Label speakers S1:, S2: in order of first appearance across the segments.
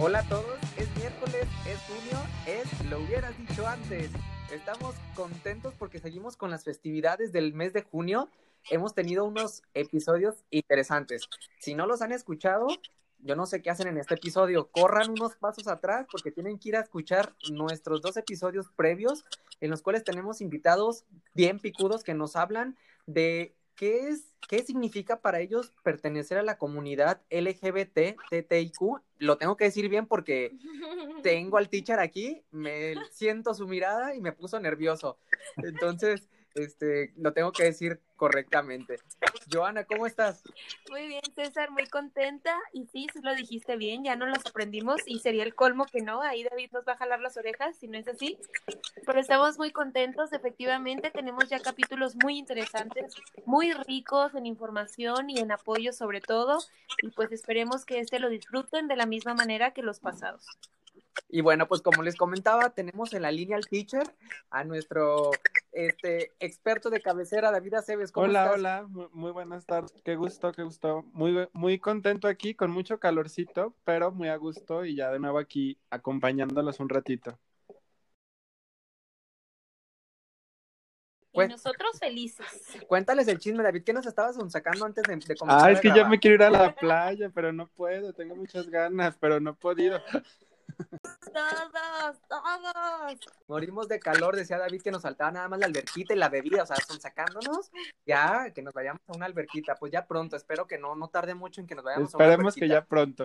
S1: Hola a todos, es miércoles, es junio, es lo hubieras dicho antes. Estamos contentos porque seguimos con las festividades del mes de junio. Hemos tenido unos episodios interesantes. Si no los han escuchado, yo no sé qué hacen en este episodio. Corran unos pasos atrás porque tienen que ir a escuchar nuestros dos episodios previos en los cuales tenemos invitados bien picudos que nos hablan de qué es, qué significa para ellos pertenecer a la comunidad LGBT, TTIQ. Lo tengo que decir bien porque tengo al teacher aquí, me siento su mirada y me puso nervioso. Entonces, este, lo tengo que decir correctamente. Joana, ¿cómo estás?
S2: Muy bien, César, muy contenta. Y sí, sí lo dijiste bien, ya no los aprendimos y sería el colmo que no. Ahí David nos va a jalar las orejas si no es así. Pero estamos muy contentos, efectivamente. Tenemos ya capítulos muy interesantes, muy ricos en información y en apoyo sobre todo. Y pues esperemos que este lo disfruten de la misma manera que los pasados.
S1: Y bueno, pues como les comentaba, tenemos en la línea al teacher, a nuestro este experto de cabecera, David Aceves.
S3: hola, hola, muy, buenas tardes. Qué gusto, qué gusto. Muy, muy contento aquí, con mucho calorcito, pero muy a gusto y ya de nuevo aquí acompañándolos un ratito.
S2: Y nosotros felices.
S1: Cuéntales el chisme, David, ¿qué nos estabas sacando antes de, de comenzar?
S3: Ah, es que yo me quiero ir a la playa, pero no puedo, tengo muchas ganas, pero no he podido.
S2: Todos, todos.
S1: Morimos de calor, decía David que nos faltaba nada más la alberquita y la bebida, o sea, son sacándonos, ya, que nos vayamos a una alberquita, pues ya pronto, espero que no, no tarde mucho en que nos vayamos
S3: a una Esperemos que ya pronto.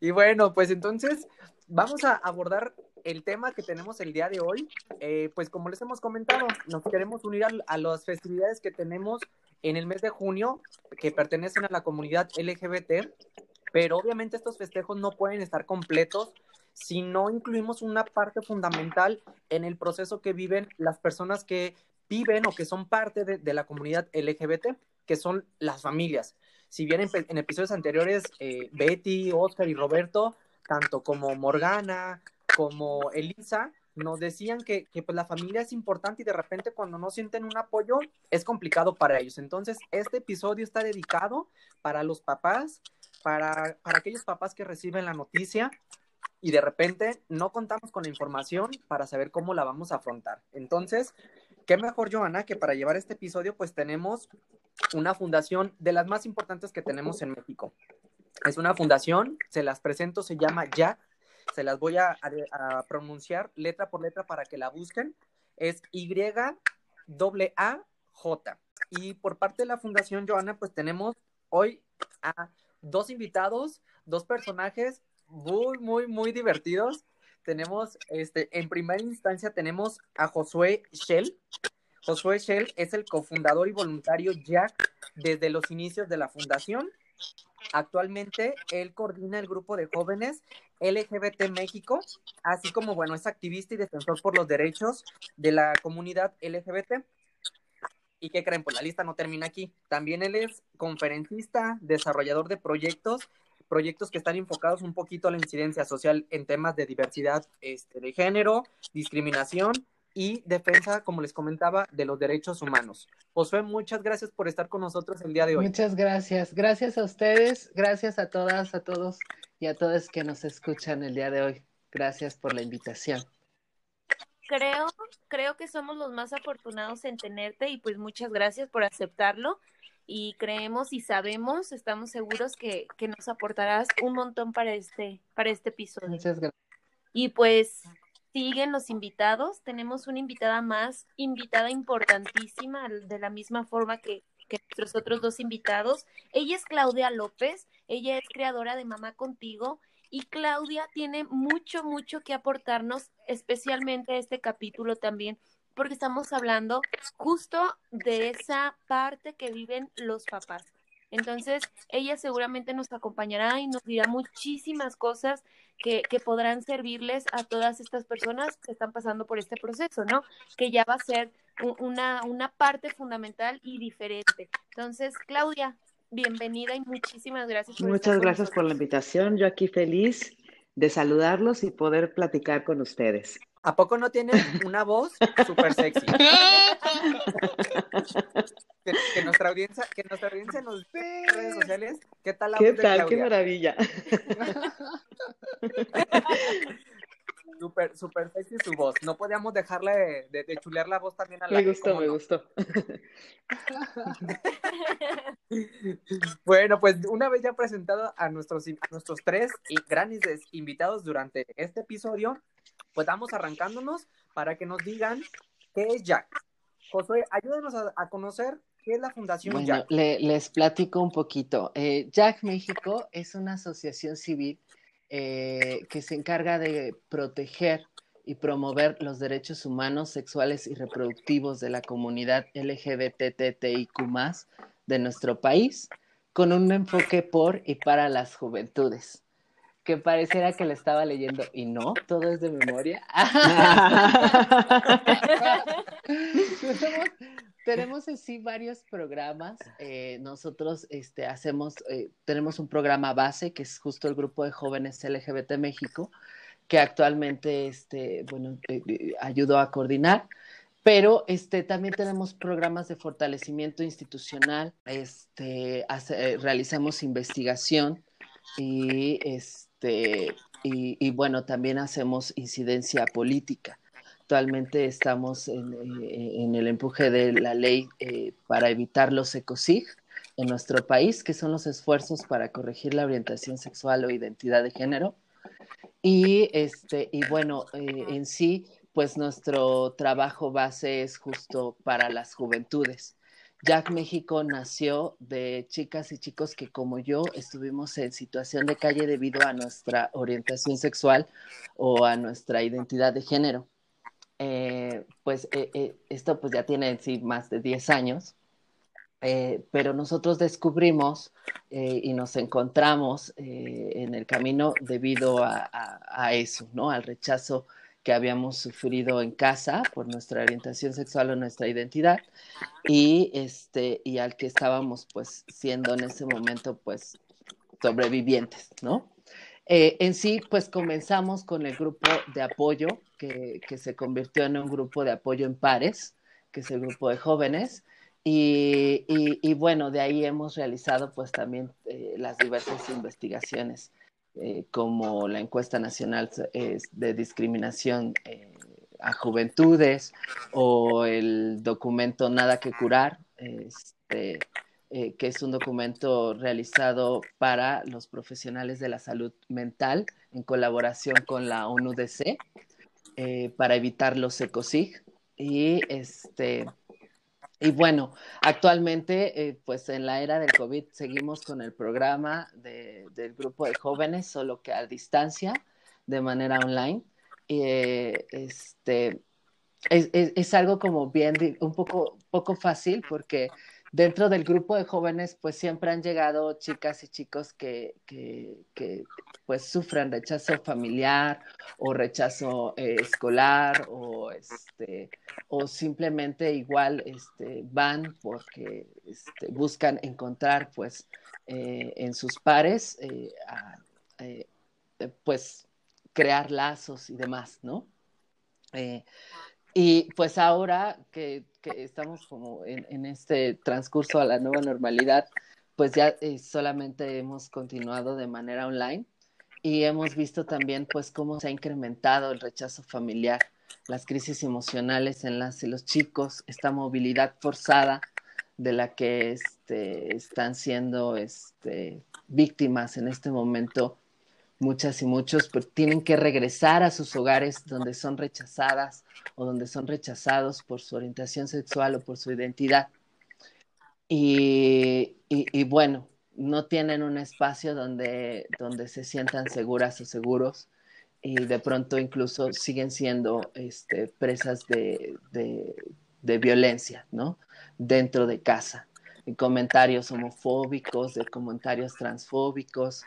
S1: Y bueno, pues entonces vamos a abordar el tema que tenemos el día de hoy, eh, pues como les hemos comentado, nos queremos unir a, a las festividades que tenemos en el mes de junio, que pertenecen a la comunidad LGBT, pero obviamente estos festejos no pueden estar completos si no incluimos una parte fundamental en el proceso que viven las personas que viven o que son parte de, la comunidad LGBT, que son las familias. Si bien en, episodios anteriores eh, Betty, Oscar y Roberto, tanto como Morgana, como Elisa, nos decían que, que pues, la familia es importante y de repente cuando no sienten un apoyo es complicado para ellos. Entonces, este episodio está dedicado para los papás, para, para aquellos papás que reciben la noticia, y de repente no contamos con la información para saber cómo la vamos a afrontar. Entonces, qué mejor, Joana, que para llevar este episodio, pues tenemos una fundación de las más importantes que tenemos en México. Es una fundación, se las presento, se llama Jack, se las voy a, pronunciar letra por letra para que la busquen. Es Y-A-A-J. Y por parte de la fundación, Joana, pues tenemos hoy a dos invitados, dos personajes muy, muy, muy divertidos. Tenemos, este, en primera instancia tenemos a Josué Shell. Josué Shell es el cofundador y voluntario Jack desde los inicios de la fundación. Actualmente él coordina el grupo de jóvenes LGBT México, así como, bueno, es activista y defensor por los derechos de la comunidad LGBT. ¿Y qué creen? Pues la lista no termina aquí. También él es conferencista, desarrollador de proyectos proyectos que están enfocados un poquito a la incidencia social en temas de diversidad este, de género, discriminación y defensa, como les comentaba, de los derechos humanos. Josué, muchas gracias por estar con nosotros el día de hoy.
S4: Muchas gracias. Gracias a ustedes, gracias a todas, a todos y a todas que nos escuchan el día de hoy. Gracias por la invitación.
S2: Creo, creo que somos los más afortunados en tenerte y pues muchas gracias por aceptarlo y creemos y sabemos, estamos seguros que, que nos aportarás un montón para este, para este episodio.
S4: Muchas gracias.
S2: Y pues siguen los invitados, tenemos una invitada más, invitada importantísima, de la misma forma que, que nuestros otros dos invitados. Ella es Claudia López, ella es creadora de Mamá Contigo y Claudia tiene mucho, mucho que aportarnos, especialmente este capítulo también porque estamos hablando justo de esa parte que viven los papás. Entonces, ella seguramente nos acompañará y nos dirá muchísimas cosas que, que, podrán servirles a todas estas personas que están pasando por este proceso, ¿no? Que ya va a ser una, una parte fundamental y diferente. Entonces, Claudia, bienvenida y muchísimas gracias.
S4: Por Muchas gracias por la invitación. Yo aquí feliz de saludarlos y poder platicar con ustedes.
S1: ¿A poco no tienen una voz súper sexy? que, nuestra audiencia, que nuestra audiencia nos ve en redes sociales. ¿Qué tal la
S4: ¿Qué
S1: voz
S4: tal? Qué maravilla.
S1: Súper, súper sexy su voz. No podíamos dejarle de, de, chulear la voz también a la
S4: Me gustó, me gustó.
S1: bueno, pues una vez ya presentado a nuestros, a nuestros tres grandes invitados durante este episodio, pues vamos arrancándonos para que nos digan qué es Jack. Josué, ayúdenos a, a conocer qué es la Fundación
S4: bueno,
S1: Jack.
S4: Le, les platico un poquito. Eh, Jack México es una asociación civil eh, que se encarga de proteger y promover los derechos humanos, sexuales y reproductivos de la comunidad LGBTTIQ de nuestro país, con un enfoque por y para las juventudes. Que pareciera que le estaba leyendo y no, todo es de memoria. tenemos así varios programas. Eh, nosotros este, hacemos, eh, tenemos un programa base que es justo el grupo de jóvenes LGBT México, que actualmente, este, bueno, eh, ayudó a coordinar. Pero este, también tenemos programas de fortalecimiento institucional, este, hace, realizamos investigación y, este, y, y bueno, también hacemos incidencia política. Actualmente estamos en, eh, en, el empuje de la ley eh, para evitar los ECOSIG en nuestro país, que son los esfuerzos para corregir la orientación sexual o identidad de género. Y, este, y bueno, eh, en sí, pues nuestro trabajo base es justo para las juventudes. Jack México nació de chicas y chicos que como yo estuvimos en situación de calle debido a nuestra orientación sexual o a nuestra identidad de género eh, pues eh, eh, esto pues ya tiene más de 10 años, eh, pero nosotros descubrimos eh, y nos encontramos en el camino debido a, a, eso, ¿no? Al rechazo que habíamos sufrido en casa por nuestra orientación sexual o nuestra identidad y, este, y al que estábamos pues siendo en ese momento pues sobrevivientes, ¿no? Eh, en sí, pues comenzamos con el grupo de apoyo, que, que, se convirtió en un grupo de apoyo en pares, que es el grupo de jóvenes. Y, y, y bueno, de ahí hemos realizado pues también eh, las diversas investigaciones, eh, como la encuesta nacional de discriminación eh, a juventudes o el documento Nada que curar, este, eh, que es un documento realizado para los profesionales de la salud mental en colaboración con la ONUDC para evitar los ECOSIG. Y, este, y bueno, actualmente, eh, pues en la era del COVID seguimos con el programa de, del grupo de jóvenes, solo que a distancia, de manera online. este, es, es, es algo como bien, un poco, poco fácil porque dentro del grupo de jóvenes, pues siempre han llegado chicas y chicos que, que, pues sufren rechazo familiar o rechazo eh, escolar o, este, o simplemente igual este, van porque este, buscan encontrar pues eh, en sus pares eh, pues crear lazos y demás, ¿no? Y pues ahora que, que estamos como en, en, este transcurso a la nueva normalidad, pues ya eh, solamente hemos continuado de manera online y hemos visto también pues cómo se ha incrementado el rechazo familiar, las crisis emocionales en las los chicos, esta movilidad forzada de la que este, están siendo este, víctimas en este momento muchas y muchos tienen que regresar a sus hogares donde son rechazadas o donde son rechazados por su orientación sexual o por su identidad. Y, y, bueno, no tienen un espacio donde, donde se sientan seguras o seguros y de pronto incluso siguen siendo este, presas de, de, de violencia, ¿no? Dentro de casa. Y comentarios homofóbicos, de comentarios transfóbicos,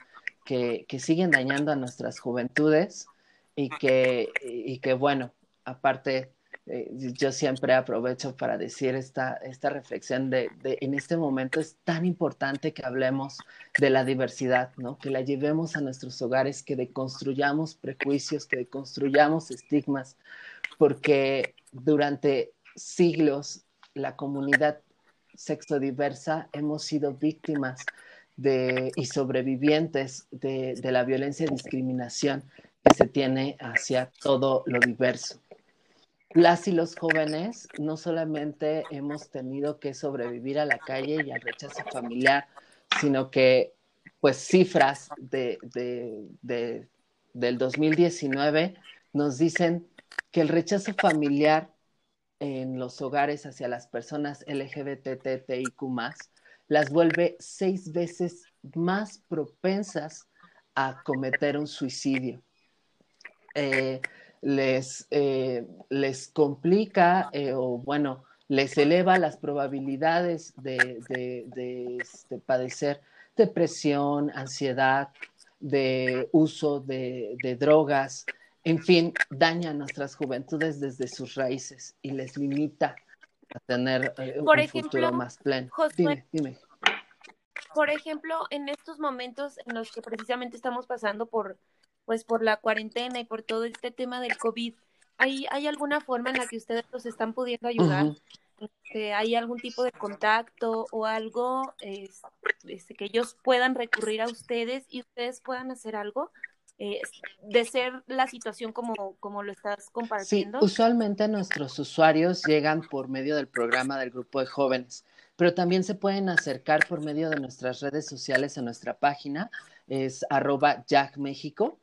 S4: que, siguen dañando a nuestras juventudes y que, y que bueno, aparte, eh, yo siempre aprovecho para decir esta, esta reflexión de, de, en este momento es tan importante que hablemos de la diversidad, ¿no? Que la llevemos a nuestros hogares, que deconstruyamos prejuicios, que deconstruyamos estigmas, porque durante siglos la comunidad sexodiversa hemos sido víctimas de, y sobrevivientes de, la violencia y discriminación que se tiene hacia todo lo diverso. Las y los jóvenes no solamente hemos tenido que sobrevivir a la calle y al rechazo familiar, sino que pues cifras de, de, de, del 2019 nos dicen que el rechazo familiar en los hogares hacia las personas LGBTTIQ las vuelve seis veces más propensas a cometer un suicidio. Eh, les, eh, les complica eh, o bueno, les eleva las probabilidades de, de, de, este, padecer depresión, ansiedad, de uso de, de, drogas, en fin, daña a nuestras juventudes desde sus raíces y les limita a tener eh,
S2: Por
S4: un
S2: ejemplo,
S4: futuro más pleno.
S2: Josué,
S4: dime, dime.
S2: Por ejemplo, en estos momentos en los que precisamente estamos pasando por, pues, por la cuarentena y por todo este tema del COVID, ¿hay, hay alguna forma en la que ustedes los están pudiendo ayudar? Este, ¿Hay algún tipo de contacto o algo es- este, que ellos puedan recurrir a ustedes y ustedes puedan hacer algo? Eh, de ser la situación como, como lo estás
S4: Sí,
S2: compartiendo.
S4: usualmente nuestros usuarios llegan por medio del programa del grupo de jóvenes, pero también se pueden acercar por medio de nuestras redes sociales en nuestra página, es arroba Jack México.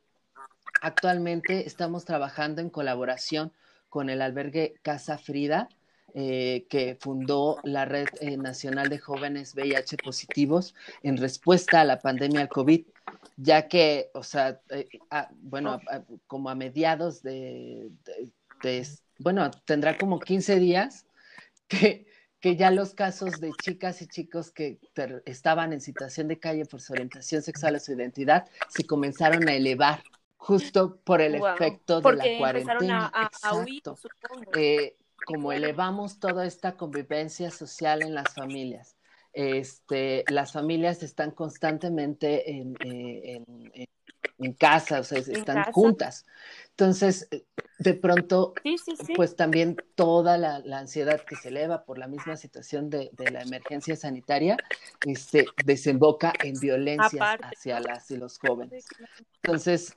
S4: Actualmente estamos trabajando en colaboración con el albergue Casa Frida, eh, que fundó la Red eh, Nacional de Jóvenes VIH Positivos en respuesta a la pandemia del COVID, ya que, o sea, eh, ah, bueno, a- a- como a mediados de, de- de- bueno, tendrá como 15 días que, que ya los casos de chicas y chicos que ter- estaban en situación de calle por su orientación sexual o su identidad se comenzaron a elevar justo por el efecto de la cuarentena.
S2: a, a- a huir,
S4: Exacto. Eh, como elevamos toda esta convivencia social en las familias, este, las familias están constantemente en, eh, en- en- en casa, o sea, están
S2: casa.
S4: juntas. Entonces, eh, de pronto,
S2: Sí, sí, sí.
S4: pues también toda la, la ansiedad que se eleva por la misma situación de, de la emergencia sanitaria, este, desemboca en violencias
S2: Aparte,
S4: hacia las y los jóvenes. Entonces,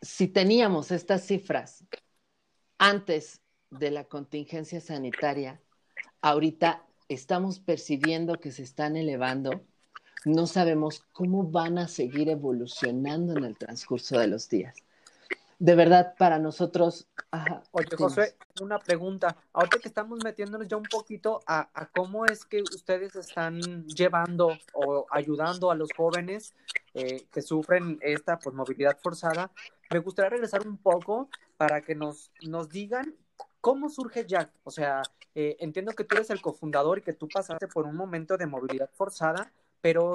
S4: si teníamos estas cifras antes de la contingencia sanitaria, ahorita estamos percibiendo que se están elevando, no sabemos cómo van a seguir evolucionando en el transcurso de los días. De verdad, para nosotros... ajá,
S1: Oye,
S4: dinos.
S1: José, una pregunta. Ahorita que estamos metiéndonos ya un poquito a, a cómo es que ustedes están llevando o ayudando a los jóvenes eh, que sufren esta pues, movilidad forzada, me gustaría regresar un poco para que nos, nos digan cómo surge Jack. O sea, eh, entiendo que tú eres el cofundador y que tú pasaste por un momento de movilidad forzada, pero,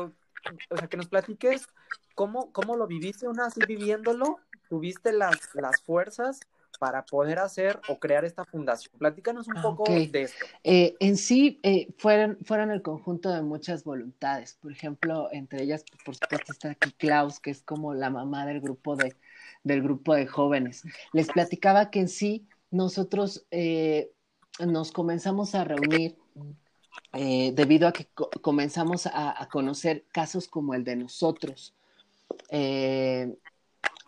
S1: o sea, que nos platiques cómo, cómo lo viviste, una así viviéndolo, tuviste las, las fuerzas para poder hacer o crear esta fundación. Platícanos un
S4: Ah,
S1: poco de esto.
S4: Eh, en sí, eh, fueron, fueron el conjunto de muchas voluntades. Por ejemplo, entre ellas, por supuesto, está aquí Klaus, que es como la mamá del grupo de, del grupo de jóvenes. Les platicaba que en sí nosotros eh, nos comenzamos a reunir eh, debido a que co- comenzamos a, conocer casos como el de nosotros. Eh,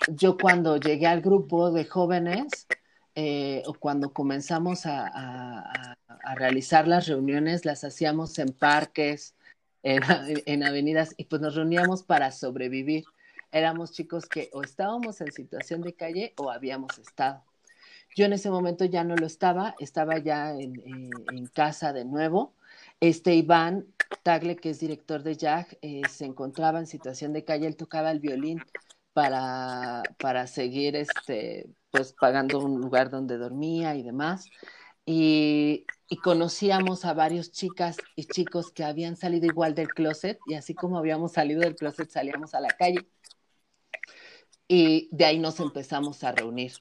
S4: yo cuando llegué al grupo de jóvenes, eh, o cuando comenzamos a realizar las reuniones, las hacíamos en parques, en, en avenidas, y pues nos reuníamos para sobrevivir. Éramos chicos que o estábamos en situación de calle o habíamos estado. Yo en ese momento ya no lo estaba, estaba ya en, en casa de nuevo. Este Iván Tagle, que es director de Jack, eh, se encontraba en situación de calle, él tocaba el violín para, para seguir este, pues pagando un lugar donde dormía y demás. Y, y conocíamos a varios chicas y chicos que habían salido igual del closet y así como habíamos salido del closet salíamos a la calle. Y de ahí nos empezamos a reunir.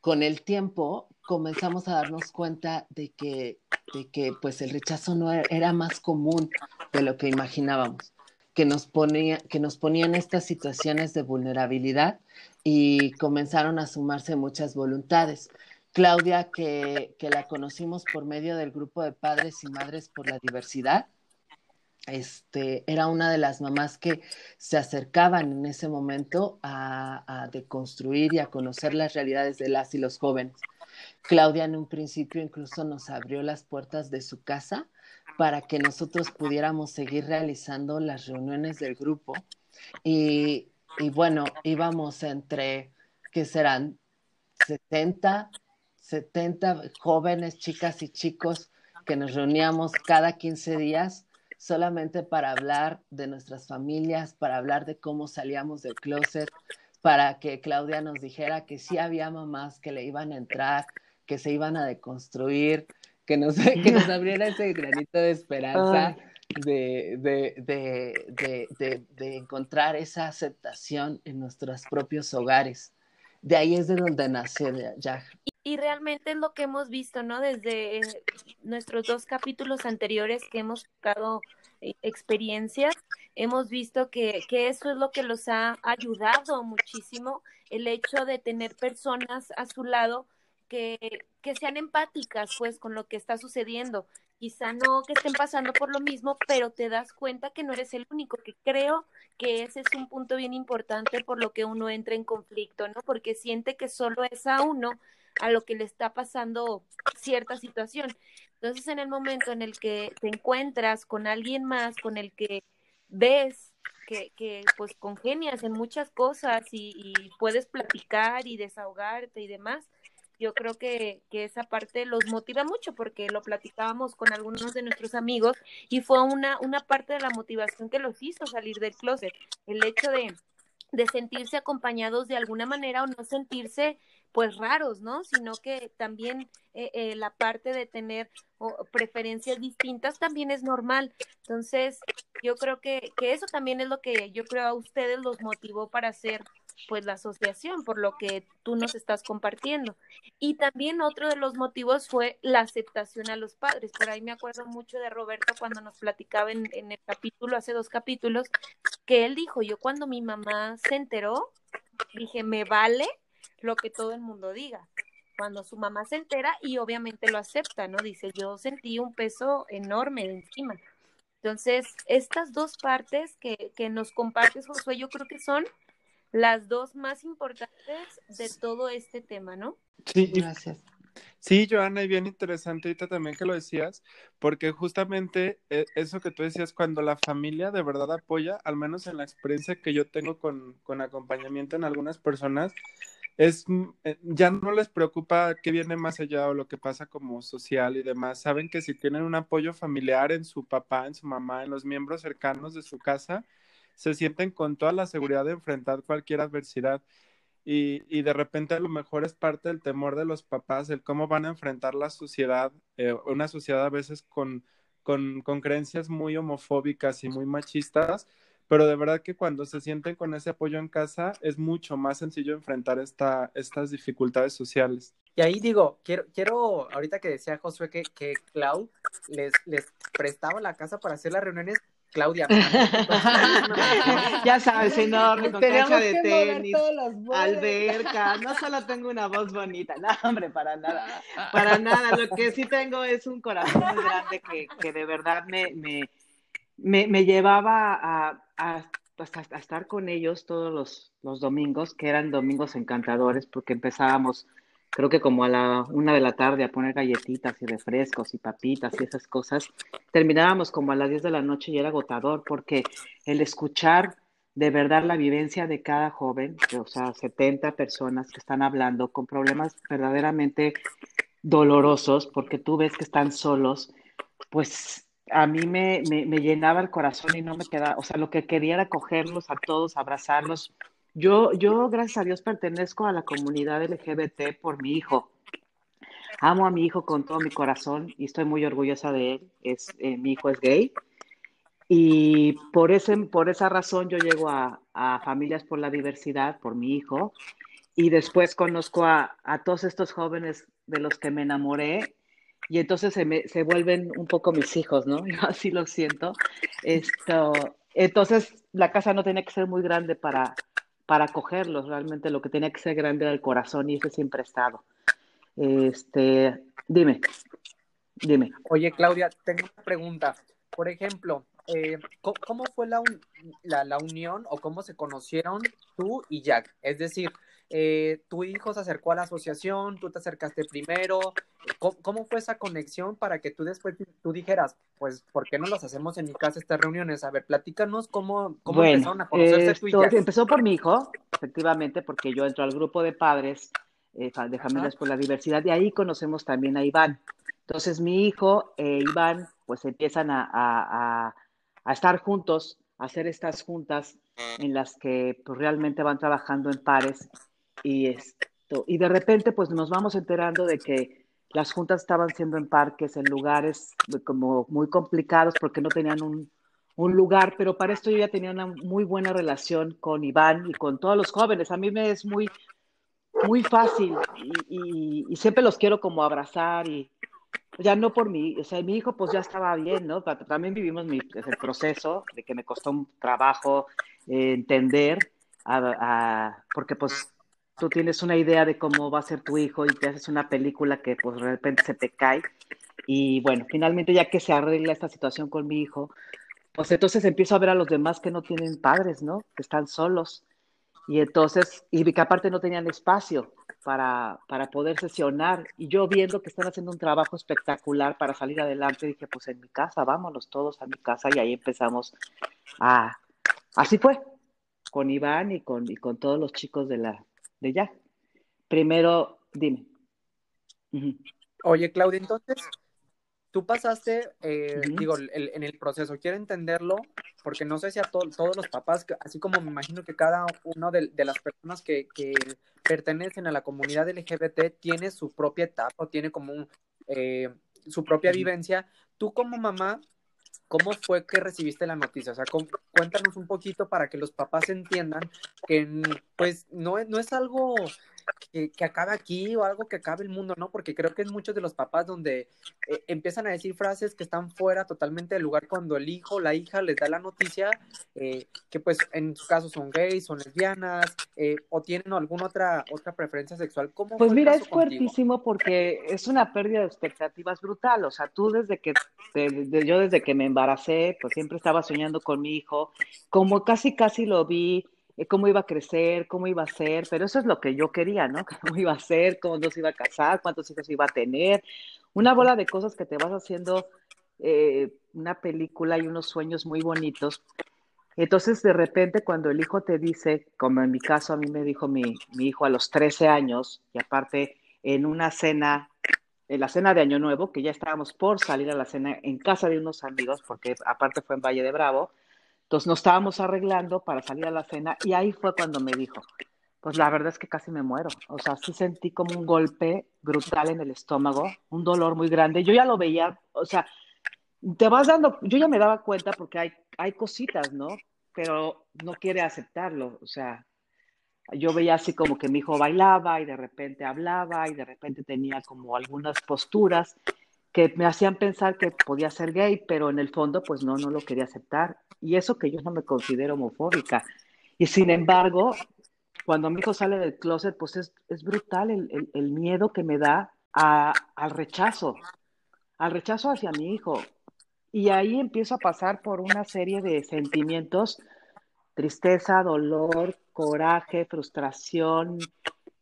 S4: Con el tiempo comenzamos a darnos cuenta de que, de que pues el rechazo no era, era más común de lo que imaginábamos que nos, ponía, que nos ponían estas situaciones de vulnerabilidad y comenzaron a sumarse muchas voluntades. Claudia, que, que la conocimos por medio del grupo de padres y madres por la diversidad, este, era una de las mamás que se acercaban en ese momento a, a deconstruir y a conocer las realidades de las y los jóvenes. Claudia en un principio incluso nos abrió las puertas de su casa para que nosotros pudiéramos seguir realizando las reuniones del grupo. Y, bueno, íbamos entre, ¿qué serán? 70, 70 jóvenes, chicas y chicos que nos reuníamos cada 15 días solamente para hablar de nuestras familias, para hablar de cómo salíamos del closet, para que Claudia nos dijera que sí había mamás que le iban a entrar, que se iban a deconstruir, que nos, que nos abriera ese granito de esperanza de, de, de, de, encontrar esa aceptación en nuestros propios hogares. De ahí es de donde nació ya.
S2: Y realmente es lo que hemos visto, ¿no? Desde eh, nuestros dos capítulos anteriores que hemos tocado eh, experiencias, hemos visto que, que eso es lo que los ha ayudado muchísimo, el hecho de tener personas a su lado que, que sean empáticas pues con lo que está sucediendo. Quizá no que estén pasando por lo mismo, pero te das cuenta que no eres el único, que creo que ese es un punto bien importante por lo que uno entra en conflicto, ¿no? Porque siente que solo es a uno a lo que le está pasando cierta situación. Entonces, en el momento en el que te encuentras con alguien más, con el que ves que, que pues congenias en muchas cosas y, y puedes platicar y desahogarte y demás, yo creo que, que, esa parte los motiva mucho porque lo platicábamos con algunos de nuestros amigos y fue una, una parte de la motivación que los hizo salir del closet, el hecho de, de sentirse acompañados de alguna manera o no sentirse pues raros, ¿no? Sino que también eh, eh, la parte de tener preferencias distintas también es normal. Entonces, yo creo que, que eso también es lo que yo creo a ustedes los motivó para hacer pues la asociación, por lo que tú nos estás compartiendo. Y también otro de los motivos fue la aceptación a los padres. Por ahí me acuerdo mucho de Roberto cuando nos platicaba en, en el capítulo, hace dos capítulos, que él dijo, yo cuando mi mamá se enteró, dije, me vale lo que todo el mundo diga. Cuando su mamá se entera y obviamente lo acepta, ¿no? Dice, yo sentí un peso enorme de encima. Entonces, estas dos partes que, que nos compartes, Josué, yo creo que son las dos más importantes de todo este tema, ¿no?
S3: Sí, gracias. Sí, Joana, y bien interesante ahorita también que lo decías, porque justamente eh, eso que tú decías, cuando la familia de verdad apoya, al menos en la experiencia que yo tengo con, con acompañamiento en algunas personas, es mm, eh, ya no les preocupa qué viene más allá o lo que pasa como social y demás. Saben que si tienen un apoyo familiar en su papá, en su mamá, en los miembros cercanos de su casa, se sienten con toda la seguridad de enfrentar cualquier adversidad. Y, y de repente a lo mejor es parte del temor de los papás, el cómo van a enfrentar la sociedad, eh, una sociedad a veces con, con, con creencias muy homofóbicas y muy machistas, pero de verdad que cuando se sienten con ese apoyo en casa es mucho más sencillo enfrentar esta, estas dificultades sociales.
S1: Y ahí digo, quiero, quiero, ahorita que decía Josué que, que Clau les, les prestaba la casa para hacer las reuniones, Claudia.
S5: ya sabes, enorme, con cancha de tenis, alberca. No solo tengo una voz bonita, no, hombre, para nada. Para nada. Lo que sí tengo es un corazón muy grande que, que de verdad me, me, me, me llevaba a, a, pues, a, estar con ellos todos los, los domingos, que eran domingos encantadores, porque empezábamos creo que como a la una de la tarde a poner galletitas y refrescos y papitas y esas cosas, terminábamos como a las 10 de la noche y era agotador porque el escuchar de verdad la vivencia de cada joven, o sea, 70 personas que están hablando con problemas verdaderamente dolorosos porque tú ves que están solos, pues a mí me, me, llenaba el corazón y no me quedaba, o sea, lo que quería era cogerlos a todos, abrazarlos, yo, yo, gracias a Dios, pertenezco a la comunidad LGBT por mi hijo. Amo a mi hijo con todo mi corazón y estoy muy orgullosa de él. Es, eh, mi hijo es gay. Y por, ese, por esa razón yo llego a, a, Familias por la Diversidad, por mi hijo. Y después conozco a, a todos estos jóvenes de los que me enamoré y entonces se, me, se vuelven un poco mis hijos, ¿no? Yo así lo siento. Esto, entonces la casa no tiene que ser muy grande para, para acogerlos. Realmente lo que tenía que ser grande era el corazón y ese siempre ha estado. Este, dime, dime.
S1: Oye, Claudia, tengo una pregunta. Por ejemplo, eh, ¿cómo, fue la, la, la, unión o cómo se conocieron tú y Jack? Es decir, eh, tu hijo se acercó a la asociación, tú te acercaste primero. ¿Cómo, fue esa conexión para que tú después tú dijeras, pues, ¿por qué no los hacemos en mi casa estas reuniones? A ver, platícanos cómo, cómo empezaron a conocerse tú y.
S5: Empezó por mi hijo, efectivamente, porque yo entro al grupo de padres eh, de familias por la diversidad y ahí conocemos también a Iván. Entonces mi hijo e Iván pues empiezan a, a, estar juntos, a hacer estas juntas en las que pues, realmente van trabajando en pares y esto y de repente pues nos vamos enterando de que las juntas estaban siendo en parques, en lugares como muy complicados porque no tenían un, un lugar, pero para esto yo ya tenía una muy buena relación con Iván y con todos los jóvenes. A mí me es muy, muy fácil y, siempre los quiero como abrazar y, ya no por mí, o sea, mi hijo pues ya estaba bien, ¿no? También vivimos mi, pues, el proceso de que me costó un trabajo entender, porque pues tú tienes una idea de cómo va a ser tu hijo y te haces una película que pues de repente se te cae. Y bueno, finalmente ya que se arregla esta situación con mi hijo, pues entonces empiezo a ver a los demás que no tienen padres, ¿no? Que están solos. Y entonces, y que aparte no tenían espacio para, para poder sesionar. Y yo viendo que están haciendo un trabajo espectacular para salir adelante, dije, pues en mi casa, vámonos todos a mi casa. Y ahí empezamos a... Así fue, con Iván y con, y con todos los chicos de la de ya. Primero, dime.
S1: Oye, Claudia, entonces, tú pasaste, eh, digo, en el proceso, quiero entenderlo, porque no sé si a todos los papás, así como me imagino que cada uno de, las personas que, pertenecen a la comunidad LGBT tiene su propia etapa, tiene como eh, su propia vivencia, tú como mamá, ¿cómo fue que recibiste la noticia? O sea, cuéntanos un poquito para que los papás entiendan que pues no, no es algo que, acabe aquí o algo que acabe el mundo, ¿no? Porque creo que es muchos de los papás donde eh, empiezan a decir frases que están fuera totalmente del lugar cuando el hijo la hija les da la noticia eh, que pues en su caso son gays, son lesbianas eh, o tienen alguna otra, otra preferencia sexual. ¿Cómo
S5: pues mira, es fuertísimo porque es una pérdida de expectativas brutal. O sea, tú desde que, yo desde que me embaracé, pues siempre estaba soñando con mi hijo, como casi casi lo vi cómo iba a crecer, cómo iba a ser, pero eso es lo que yo quería, ¿no? Cómo iba a ser, cómo se iba a casar, cuántos hijos iba a tener, una bola de cosas que te vas haciendo eh, una película y unos sueños muy bonitos. Entonces, de repente, cuando el hijo te dice, como en mi caso a mí me dijo mi, mi hijo a los 13 años, y aparte en una cena, en la cena de Año Nuevo, que ya estábamos por salir a la cena en casa de unos amigos, porque aparte fue en Valle de Bravo, entonces nos estábamos arreglando para salir a la cena y ahí fue cuando me dijo, pues la verdad es que casi me muero. O sea, sí sentí como un golpe brutal en el estómago, un dolor muy grande. Yo ya lo veía, o sea, te vas dando, yo ya me daba cuenta porque hay, hay cositas, ¿no? Pero no quiere aceptarlo. O sea, yo veía así como que mi hijo bailaba y de repente hablaba y de repente tenía como algunas posturas que me hacían pensar que podía ser gay, pero en el fondo pues no, no lo quería aceptar. Y eso que yo no me considero homofóbica. Y sin embargo, cuando mi hijo sale del closet, pues es, es brutal el, el, miedo que me da a, al rechazo, al rechazo hacia mi hijo. Y ahí empiezo a pasar por una serie de sentimientos, tristeza, dolor, coraje, frustración,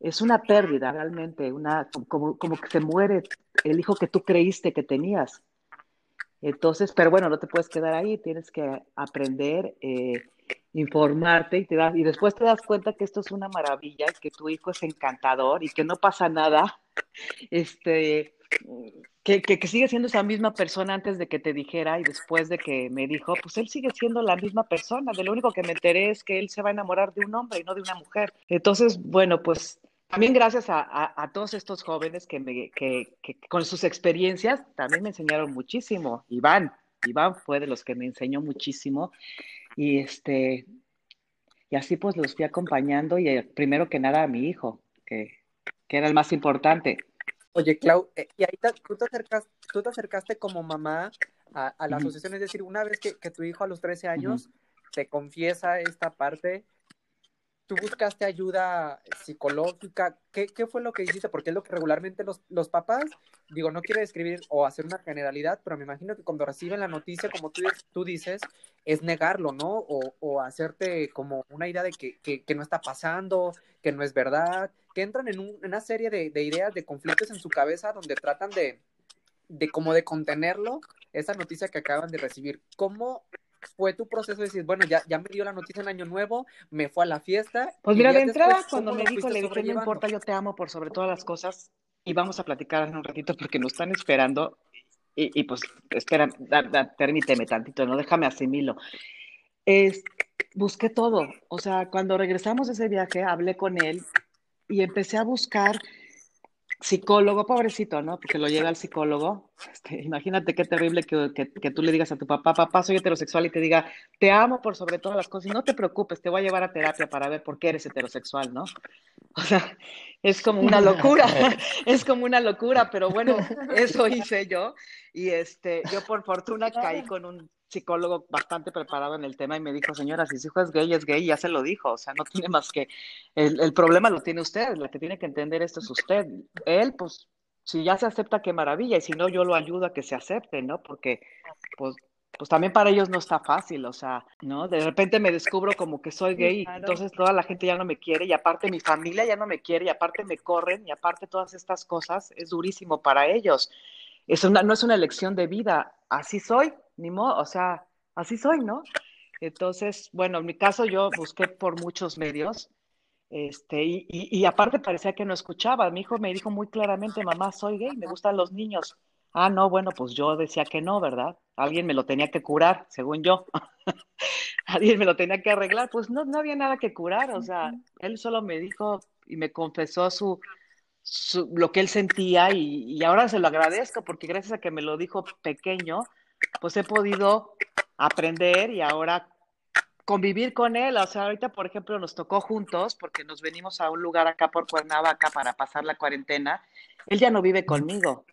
S5: es una pérdida realmente, una, como, como que se muere el hijo que tú creíste que tenías. Entonces, pero bueno, no te puedes quedar ahí, tienes que aprender, eh, informarte y, te das, y después te das cuenta que esto es una maravilla, que tu hijo es encantador y que no pasa nada, este, que, que, sigue siendo esa misma persona antes de que te dijera y después de que me dijo, pues él sigue siendo la misma persona, de lo único que me enteré es que él se va a enamorar de un hombre y no de una mujer. Entonces, bueno, pues también gracias a, todos estos jóvenes que, me, que, con sus experiencias también me enseñaron muchísimo. Iván, Iván fue de los que me enseñó muchísimo. Y este y así pues los fui acompañando y eh, primero que nada a mi hijo, que, era el más importante.
S1: Oye, Clau, eh, y ahí tú, te acercaste, tú te acercaste como mamá a, la asociación, es decir, una vez que, tu hijo a los 13 años te confiesa esta parte, tú buscaste ayuda psicológica. ¿Qué, ¿Qué, fue lo que hiciste? Porque es lo que regularmente los, papás, digo, no quiero describir o hacer una generalidad, pero me imagino que cuando reciben la noticia, como tú, dices, es negarlo, ¿no? O, o hacerte como una idea de que, no está pasando, que no es verdad, que entran en, un, en una serie de, de, ideas, de conflictos en su cabeza donde tratan de, de como de contenerlo, esa noticia que acaban de recibir. ¿Cómo fue tu proceso de decir, bueno, ya, ya me dio la noticia en Año Nuevo, me fue a la fiesta?
S5: Pues mira, de entrada, cuando me dijo, le dije, no importa, yo te amo por sobre todas las cosas y vamos a platicar en un ratito porque nos están esperando y, y pues, espera, da, da, permíteme tantito, no déjame asimilo. Es, busqué todo, o sea, cuando regresamos de ese viaje, hablé con él y empecé a buscar psicólogo, pobrecito, ¿no? Porque lo llega al psicólogo. Este, imagínate qué terrible que, que, que, tú le digas a tu papá, papá, soy heterosexual y te diga, te amo por sobre todas las cosas y no te preocupes, te voy a llevar a terapia para ver por qué eres heterosexual, ¿no? O sea, es como una locura, es como una locura, pero bueno, eso hice yo y este, yo por fortuna caí con un psicólogo bastante preparado en el tema y me dijo, señora, si su hijo es gay, es gay, ya se lo dijo, o sea, no tiene más que, el, el problema lo tiene usted, la que tiene que entender esto es usted. Él, pues, si ya se acepta, qué maravilla, y si no, yo lo ayudo a que se acepte, ¿no? Porque, pues, pues también para ellos no está fácil, o sea, ¿no? De repente me descubro como que soy gay, claro. entonces toda la gente ya no me quiere, y aparte mi familia ya no me quiere, y aparte me corren, y aparte todas estas cosas, es durísimo para ellos. Es una, no es una elección de vida, así soy, ni modo, o sea, así soy, ¿no? Entonces, bueno, en mi caso yo busqué por muchos medios, este, y, y, y, aparte parecía que no escuchaba. Mi hijo me dijo muy claramente, mamá, soy gay, me gustan los niños. Ah, no, bueno, pues yo decía que no, ¿verdad? Alguien me lo tenía que curar, según yo. Alguien me lo tenía que arreglar. Pues no, no había nada que curar, o sea, él solo me dijo y me confesó su, su lo que él sentía y, ahora se lo agradezco porque gracias a que me lo dijo pequeño, pues he podido aprender y ahora convivir con él. O sea, ahorita, por ejemplo, nos tocó juntos porque nos venimos a un lugar acá por Cuernavaca para pasar la cuarentena. Él ya no vive conmigo.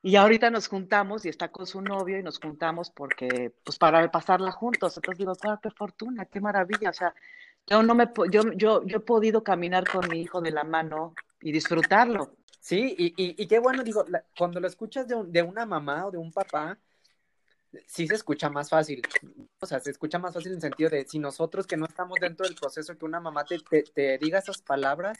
S5: Y ahorita nos juntamos y está con su novio y nos juntamos porque, pues, para pasarla juntos. Entonces digo, ah, qué fortuna, qué maravilla. O sea, yo no me, yo, yo, yo he podido caminar con mi hijo de la mano y disfrutarlo.
S1: Sí, y, y, y qué bueno, digo, la, cuando lo escuchas de, un, de una mamá o de un papá, sí se escucha más fácil. O sea, se escucha más fácil en el sentido de si nosotros que no estamos dentro del proceso, que una mamá te, te, te diga esas palabras,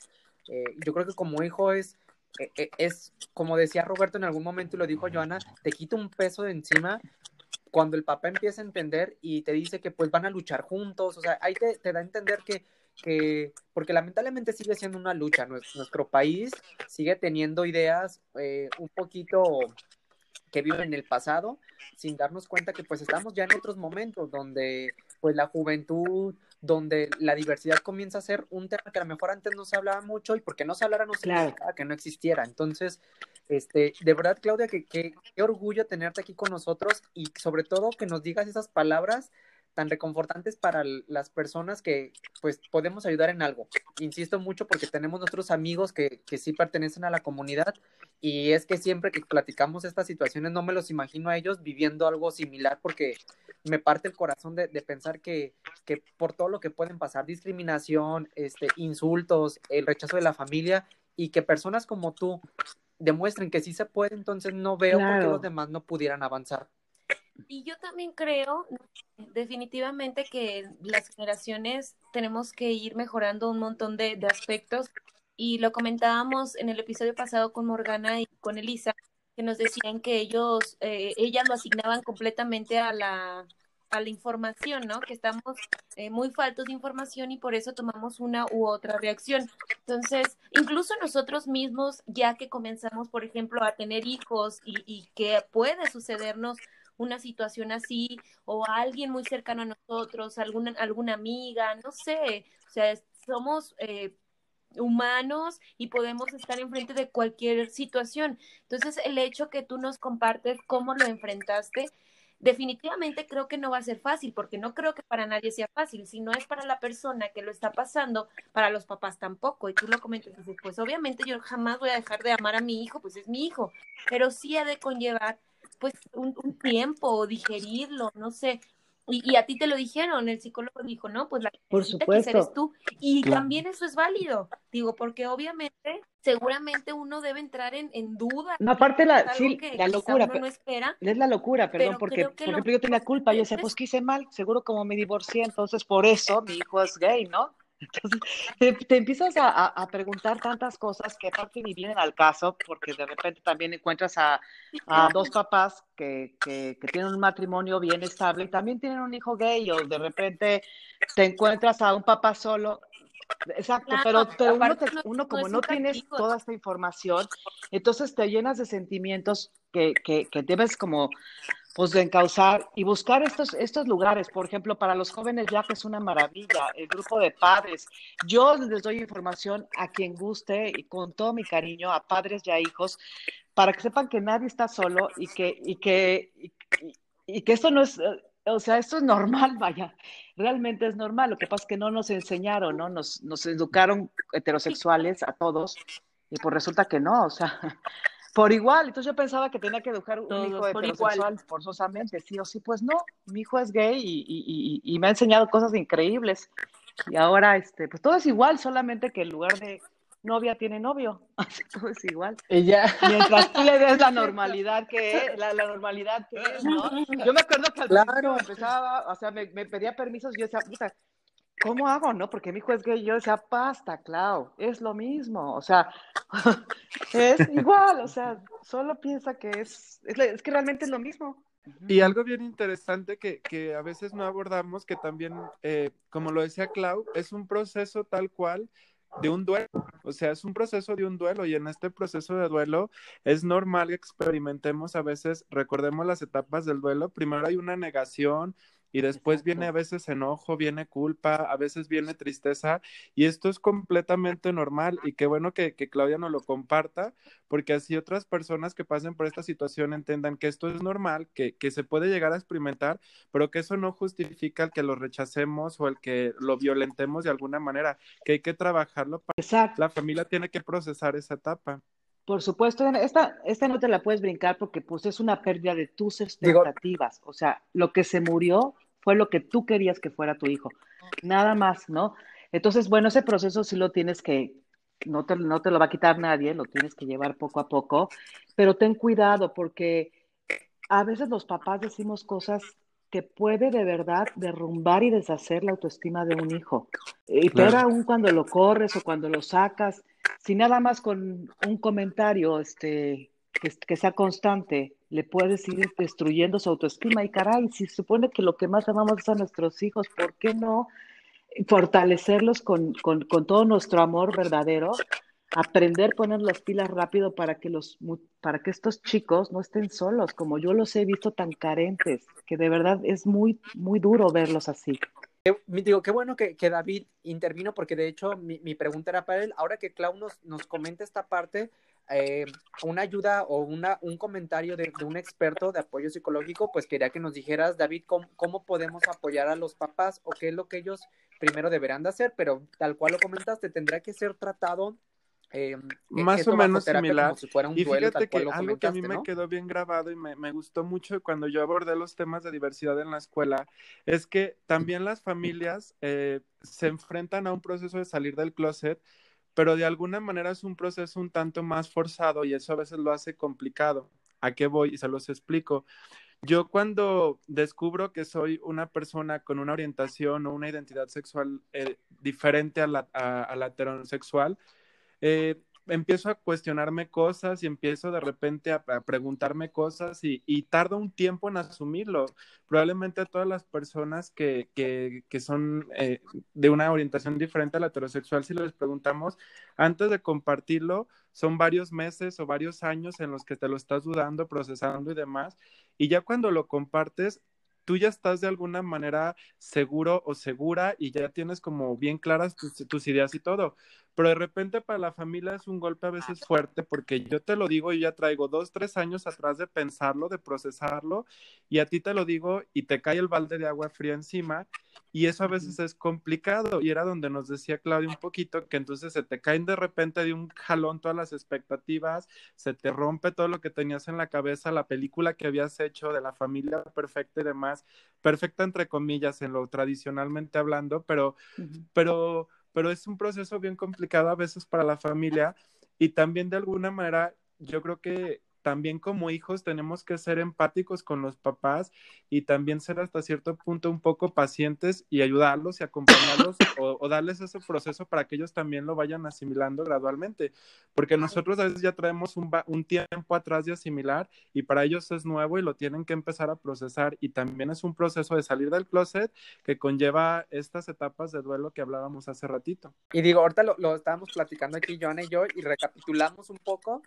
S1: eh, yo creo que como hijo es, eh, es, como decía Roberto en algún momento y lo dijo Joana, te quita un peso de encima cuando el papá empieza a entender y te dice que pues van a luchar juntos, o sea, ahí te, te da a entender que, que, porque lamentablemente sigue siendo una lucha, nuestro, nuestro país sigue teniendo ideas eh, un poquito que viven en el pasado sin darnos cuenta que pues estamos ya en otros momentos donde pues la juventud, donde la diversidad comienza a ser un tema que a lo mejor antes no se hablaba mucho y porque no se hablara no significaba claro. que no existiera. Entonces, este, de verdad, Claudia, que, que, qué orgullo tenerte aquí con nosotros y sobre todo que nos digas esas palabras tan reconfortantes para las personas que pues podemos ayudar en algo. Insisto mucho porque tenemos nuestros amigos que, que sí pertenecen a la comunidad y es que siempre que platicamos estas situaciones no me los imagino a ellos viviendo algo similar porque me parte el corazón de, de pensar que, que, por todo lo que pueden pasar, discriminación, este, insultos, el rechazo de la familia y que personas como tú demuestren que sí se puede, entonces no veo claro. por qué los demás no pudieran avanzar.
S2: Y yo también creo definitivamente que las generaciones tenemos que ir mejorando un montón de, de aspectos y lo comentábamos en el episodio pasado con Morgana y con Elisa, que nos decían que ellos, eh, ellas lo asignaban completamente a la, a la información, ¿no? Que estamos eh, muy faltos de información y por eso tomamos una u otra reacción. Entonces, incluso nosotros mismos, ya que comenzamos, por ejemplo, a tener hijos y, y que puede sucedernos una situación así o alguien muy cercano a nosotros, alguna, alguna amiga, no sé, o sea, somos eh, humanos y podemos estar enfrente de cualquier situación. Entonces, el hecho que tú nos compartes cómo lo enfrentaste, definitivamente creo que no va a ser fácil, porque no creo que para nadie sea fácil, si no es para la persona que lo está pasando, para los papás tampoco. Y tú lo comentas, dices, pues obviamente yo jamás voy a dejar de amar a mi hijo, pues es mi hijo, pero sí ha de conllevar pues un, un tiempo o digerirlo, no sé. Y, a ti te lo dijeron, el psicólogo dijo, no, pues la que
S4: Por supuesto.
S2: eres tú. Y también eso es válido, digo, porque obviamente, seguramente uno debe entrar en, en duda.
S5: No, aparte la, sí, la locura. no espera, es la locura, perdón, porque, por ejemplo, yo tenía culpa, yo decía, pues que hice mal, seguro como me divorcié, entonces por eso mi hijo es gay, ¿no? Entonces, te, empiezas a, preguntar tantas cosas que aparte ni vienen al caso, porque de repente también encuentras a, dos papás que, que, tienen un matrimonio bien estable y también tienen un hijo gay, o de repente te encuentras a un papá solo. Exacto, pero, pero uno, uno, como no, tienes toda esta información, entonces te llenas de sentimientos que, que, que debes como pues de encauzar y buscar estos, estos lugares, por ejemplo, para los jóvenes ya que es una maravilla, el grupo de padres. Yo les doy información a quien guste y con todo mi cariño a padres y a hijos para que sepan que nadie está solo y que, y que, y, que esto no es, o sea, esto es normal, vaya, realmente es normal. Lo que pasa es que no nos enseñaron, ¿no? Nos, nos educaron heterosexuales a todos y pues resulta que no, o sea, por igual. Entonces yo pensaba que tenía que educar un hijo heterosexual forzosamente. Sí o sí, pues no. Mi hijo es gay y, me ha enseñado cosas increíbles. Y ahora, este, pues todo es igual, solamente que en lugar de novia tiene novio. Así todo es igual.
S4: Ella.
S5: Mientras tú le des la normalidad que es, la, normalidad que es, ¿no? Yo me acuerdo que al principio empezaba, o sea, me, pedía permisos y yo decía, puta, ¿cómo hago, no? Porque mi hijo es gay, yo decía, pasta, Clau, es lo mismo, o sea, es igual, o sea, solo piensa que es, es, que realmente es lo mismo.
S3: Y algo bien interesante que, que a veces no abordamos, que también, eh, como lo decía Clau, es un proceso tal cual de un duelo, o sea, es un proceso de un duelo y en este proceso de duelo es normal que experimentemos a veces, recordemos las etapas del duelo, primero hay una negación, y después viene a veces enojo, viene culpa, a veces viene tristeza y esto es completamente normal y qué bueno que, Claudia nos lo comparta porque así otras personas que pasen por esta situación entendan que esto es normal, que, que se puede llegar a experimentar, pero que eso no justifica el que lo rechacemos o el que lo violentemos de alguna manera, que hay que trabajarlo para
S5: Exacto.
S3: la familia tiene que procesar esa etapa.
S5: Por supuesto, esta, esta no te la puedes brincar porque pues es una pérdida de tus expectativas. o sea, lo que se murió fue lo que tú querías que fuera tu hijo. Nada más, ¿no? Entonces, bueno, ese proceso sí lo tienes que, no te, no te lo va a quitar nadie, lo tienes que llevar poco a poco, pero ten cuidado porque a veces los papás decimos cosas que puede de verdad derrumbar y deshacer la autoestima de un hijo. Y peor aún cuando lo corres o cuando lo sacas, si nada más con un comentario este, que, sea constante, le puedes ir destruyendo su autoestima. Y caray, si supone que lo que más amamos es a nuestros hijos, ¿por qué no fortalecerlos con, con, con todo nuestro amor verdadero? Aprender a poner las pilas rápido para que, los, para que estos chicos no estén solos, como yo los he visto tan carentes, que de verdad es muy, muy duro verlos así.
S1: Digo, qué bueno que, que David intervino, porque de hecho mi, mi, pregunta era para él. Ahora que Clau nos, nos comenta esta parte, eh, una ayuda o una, un comentario de, un experto de apoyo psicológico, pues quería que nos dijeras, David, cómo, podemos apoyar a los papás o qué es lo que ellos primero deberán de hacer, pero tal cual lo comentaste, tendrá que ser tratado eh,
S3: más o menos similar. y fíjate que algo que a mí me quedó bien grabado y me, me, gustó mucho cuando yo abordé los temas de diversidad en la escuela es que también las familias eh, se enfrentan a un proceso de salir del closet pero de alguna manera es un proceso un tanto más forzado y eso a veces lo hace complicado. ¿A qué voy? Y se los explico. Yo cuando descubro que soy una persona con una orientación o una identidad sexual eh, diferente a la, a, la heterosexual, eh, empiezo a cuestionarme cosas y empiezo de repente a, preguntarme cosas y, y, tardo un tiempo en asumirlo. Probablemente todas las personas que, que, son eh, de una orientación diferente a la heterosexual, si les preguntamos, antes de compartirlo, son varios meses o varios años en los que te lo estás dudando, procesando y demás. Y ya cuando lo compartes, tú ya estás de alguna manera seguro o segura y ya tienes como bien claras tus, ideas y todo. Pero de repente para la familia es un golpe a veces fuerte porque yo te lo digo y ya traigo dos, tres años atrás de pensarlo, de procesarlo, y a ti te lo digo y te cae el balde de agua fría encima, y eso a veces es complicado, y era donde nos decía Claudia un poquito que entonces se te caen de repente de un jalón todas las expectativas, se te rompe todo lo que tenías en la cabeza, la película que habías hecho de la familia perfecta y demás, perfecta entre comillas en lo tradicionalmente hablando, pero, pero pero es un proceso bien complicado a veces para la familia y también de alguna manera yo creo que también como hijos tenemos que ser empáticos con los papás y también ser hasta cierto punto un poco pacientes y ayudarlos y acompañarlos o, darles ese proceso para que ellos también lo vayan asimilando gradualmente, porque nosotros a veces ya traemos un, un tiempo atrás de asimilar y para ellos es nuevo y lo tienen que empezar a procesar y también es un proceso de salir del closet que conlleva estas etapas de duelo que hablábamos hace ratito.
S1: Y digo, ahorita lo, lo estábamos platicando aquí, Joana y yo, y recapitulamos un poco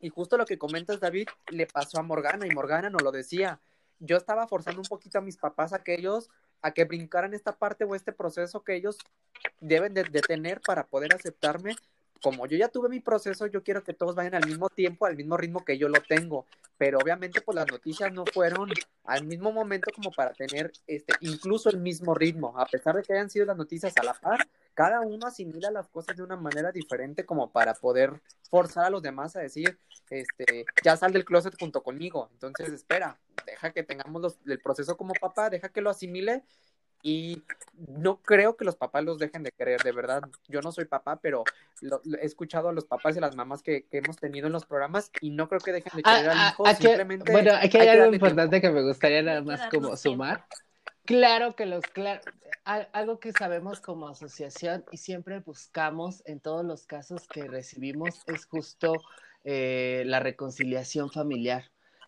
S1: y justo lo que comentas, David, le pasó a Morgana y Morgana no lo decía. Yo estaba forzando un poquito a mis papás a que ellos, a que brincaran esta parte o este proceso que ellos deben de, tener para poder aceptarme. Como yo ya tuve mi proceso, yo quiero que todos vayan al mismo tiempo, al mismo ritmo que yo lo tengo. Pero obviamente, pues las noticias no fueron al mismo momento como para tener este, incluso el mismo ritmo. A pesar de que hayan sido las noticias a la par, cada uno asimila las cosas de una manera diferente como para poder forzar a los demás a decir, este, ya sal del closet junto conmigo. Entonces, espera, deja que tengamos el proceso como papá, deja que lo asimile y no creo que los papás los dejen de querer, de verdad. Yo no soy papá, pero he escuchado a los papás y a las mamás que, hemos tenido en los programas y no creo que dejen de querer al ah, ah, hijo. simplemente
S4: bueno, aquí hay, algo importante que me gustaría nada más como sumar. Claro que los, claro, algo que sabemos como asociación y siempre buscamos en todos los casos que recibimos es justo eh, la reconciliación familiar.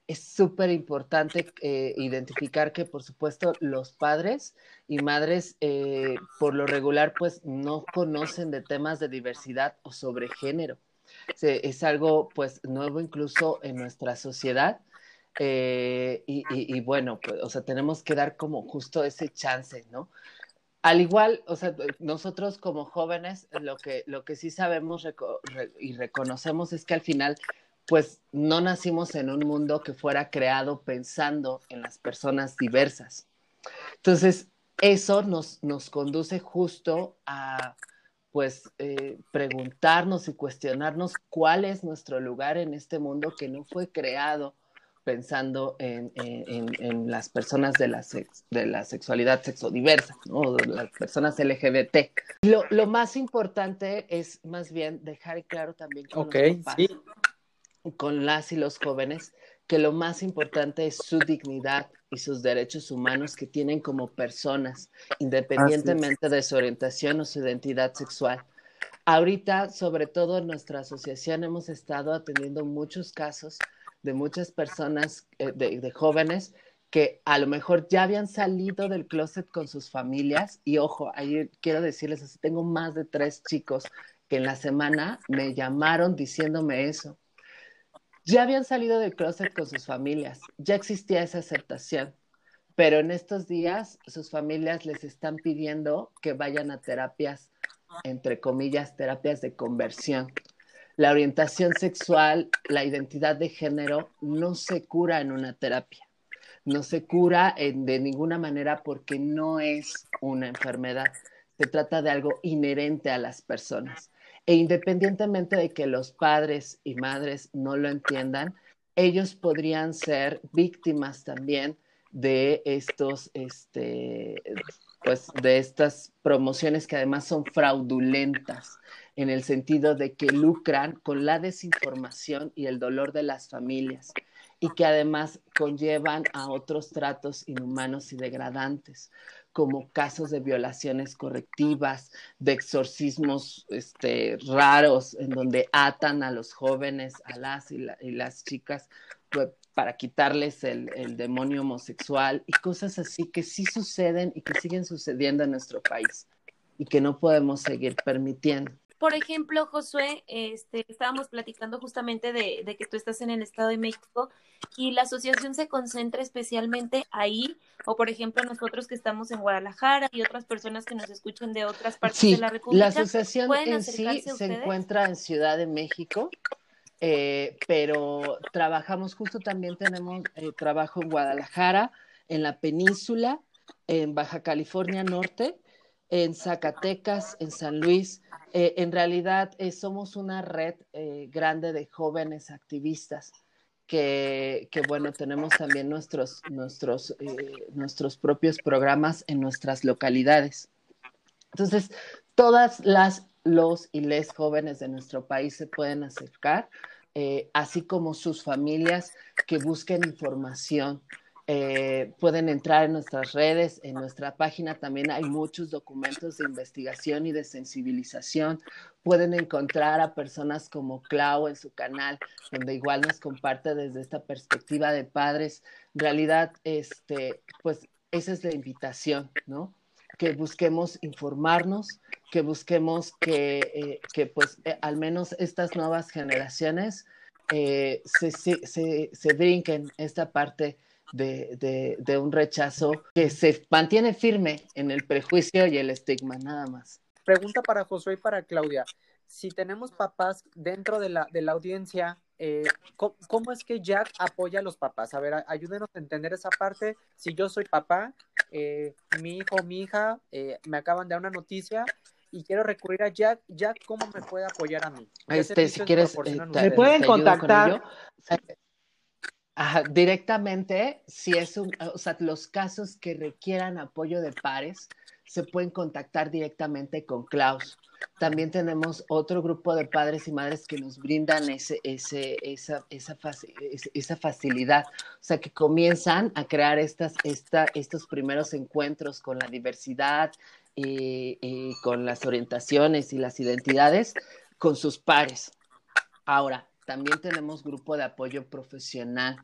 S4: Es súper importante eh, identificar que, por supuesto, los padres y madres, eh, por lo regular, pues no conocen de temas de diversidad o sobre género. es algo, pues, nuevo incluso en nuestra sociedad eh, y, bueno, pues, o sea, tenemos que dar como justo ese chance, ¿no? Al igual, o sea, nosotros como jóvenes, lo que, lo que sí sabemos y reconocemos es que al final, pues no nacimos en un mundo que fuera creado pensando en las personas diversas. Entonces, eso nos, nos conduce justo a, pues, eh, preguntarnos y cuestionarnos cuál es nuestro lugar en este mundo que no fue creado pensando en, en, las personas de la, de la sexualidad sexodiversa, ¿no? las personas LGBT. Lo, lo, más importante es más bien dejar claro también con, con las y los jóvenes que lo más importante es su dignidad y sus derechos humanos que tienen como personas, independientemente de su orientación o su identidad sexual. Ahorita, sobre todo en nuestra asociación, hemos estado atendiendo muchos casos de muchas personas, eh, de, jóvenes que a lo mejor ya habían salido del closet con sus familias y ojo, ahí quiero decirles así, tengo más de tres chicos que en la semana me llamaron diciéndome eso. Ya habían salido del closet con sus familias, ya existía esa aceptación, pero en estos días sus familias les están pidiendo que vayan a terapias, entre comillas, terapias de conversión la orientación sexual, la identidad de género no se cura en una terapia, no se cura de ninguna manera porque no es una enfermedad, se trata de algo inherente a las personas. E independientemente de que los padres y madres no lo entiendan, ellos podrían ser víctimas también de estos, este, pues, de estas promociones que además son fraudulentas en el sentido de que lucran con la desinformación y el dolor de las familias y que además conllevan a otros tratos inhumanos y degradantes, como casos de violaciones correctivas, de exorcismos este, raros, en donde atan a los jóvenes, a las y, las chicas, pues, para quitarles el, el, demonio homosexual y cosas así que sí suceden y que siguen sucediendo en nuestro país y que no podemos seguir permitiendo.
S2: Por ejemplo, Josué, este, estábamos platicando justamente de, de, que tú estás en el Estado de México y la asociación se concentra especialmente ahí, o por ejemplo nosotros que estamos en Guadalajara y otras personas que nos escuchan de otras partes de la República.
S4: La asociación en sí se encuentra en Ciudad de México. Eh, pero trabajamos, justo también tenemos eh, trabajo en Guadalajara, en la península, en Baja California Norte, en Zacatecas, en San Luis. Eh, en realidad eh, somos una red eh, grande de jóvenes activistas que, que bueno, tenemos también nuestros, nuestros, nuestros propios programas en nuestras localidades. Entonces, todas las, los y les jóvenes de nuestro país se pueden acercar, así como sus familias que busquen información eh, pueden entrar en nuestras redes, en nuestra página también hay muchos documentos de investigación y de sensibilización. Pueden encontrar a personas como Clau en su canal, donde igual nos comparte desde esta perspectiva de padres. En realidad, este, pues esa es la invitación, ¿no? Que busquemos informarnos, que busquemos que, eh, pues eh, al menos estas nuevas generaciones se, se, se brinquen esta parte de, de, un rechazo que se mantiene firme en el prejuicio y el estigma, nada más.
S1: Pregunta para Josué y para Claudia. Si tenemos papás dentro de la, de la audiencia, eh, ¿cómo, es que Jack apoya a los papás? A ver, ayúdenos a entender esa parte. Si yo soy papá, eh, mi hijo o mi hija eh, me acaban de dar una noticia y quiero recurrir a Jack, Jack, ¿cómo me puede apoyar a mí?
S4: Este, si quieres,
S5: me pueden contactar
S4: directamente, si es un, o sea, los casos que requieran apoyo de pares, se pueden contactar directamente con Klaus. También tenemos otro grupo de padres y madres que nos brindan ese, ese, esa, esa, facilidad, o sea, que comienzan a crear estas, esta, estos primeros encuentros con la diversidad y, y con las orientaciones y las identidades con sus pares. Ahora, también tenemos grupo de apoyo profesional.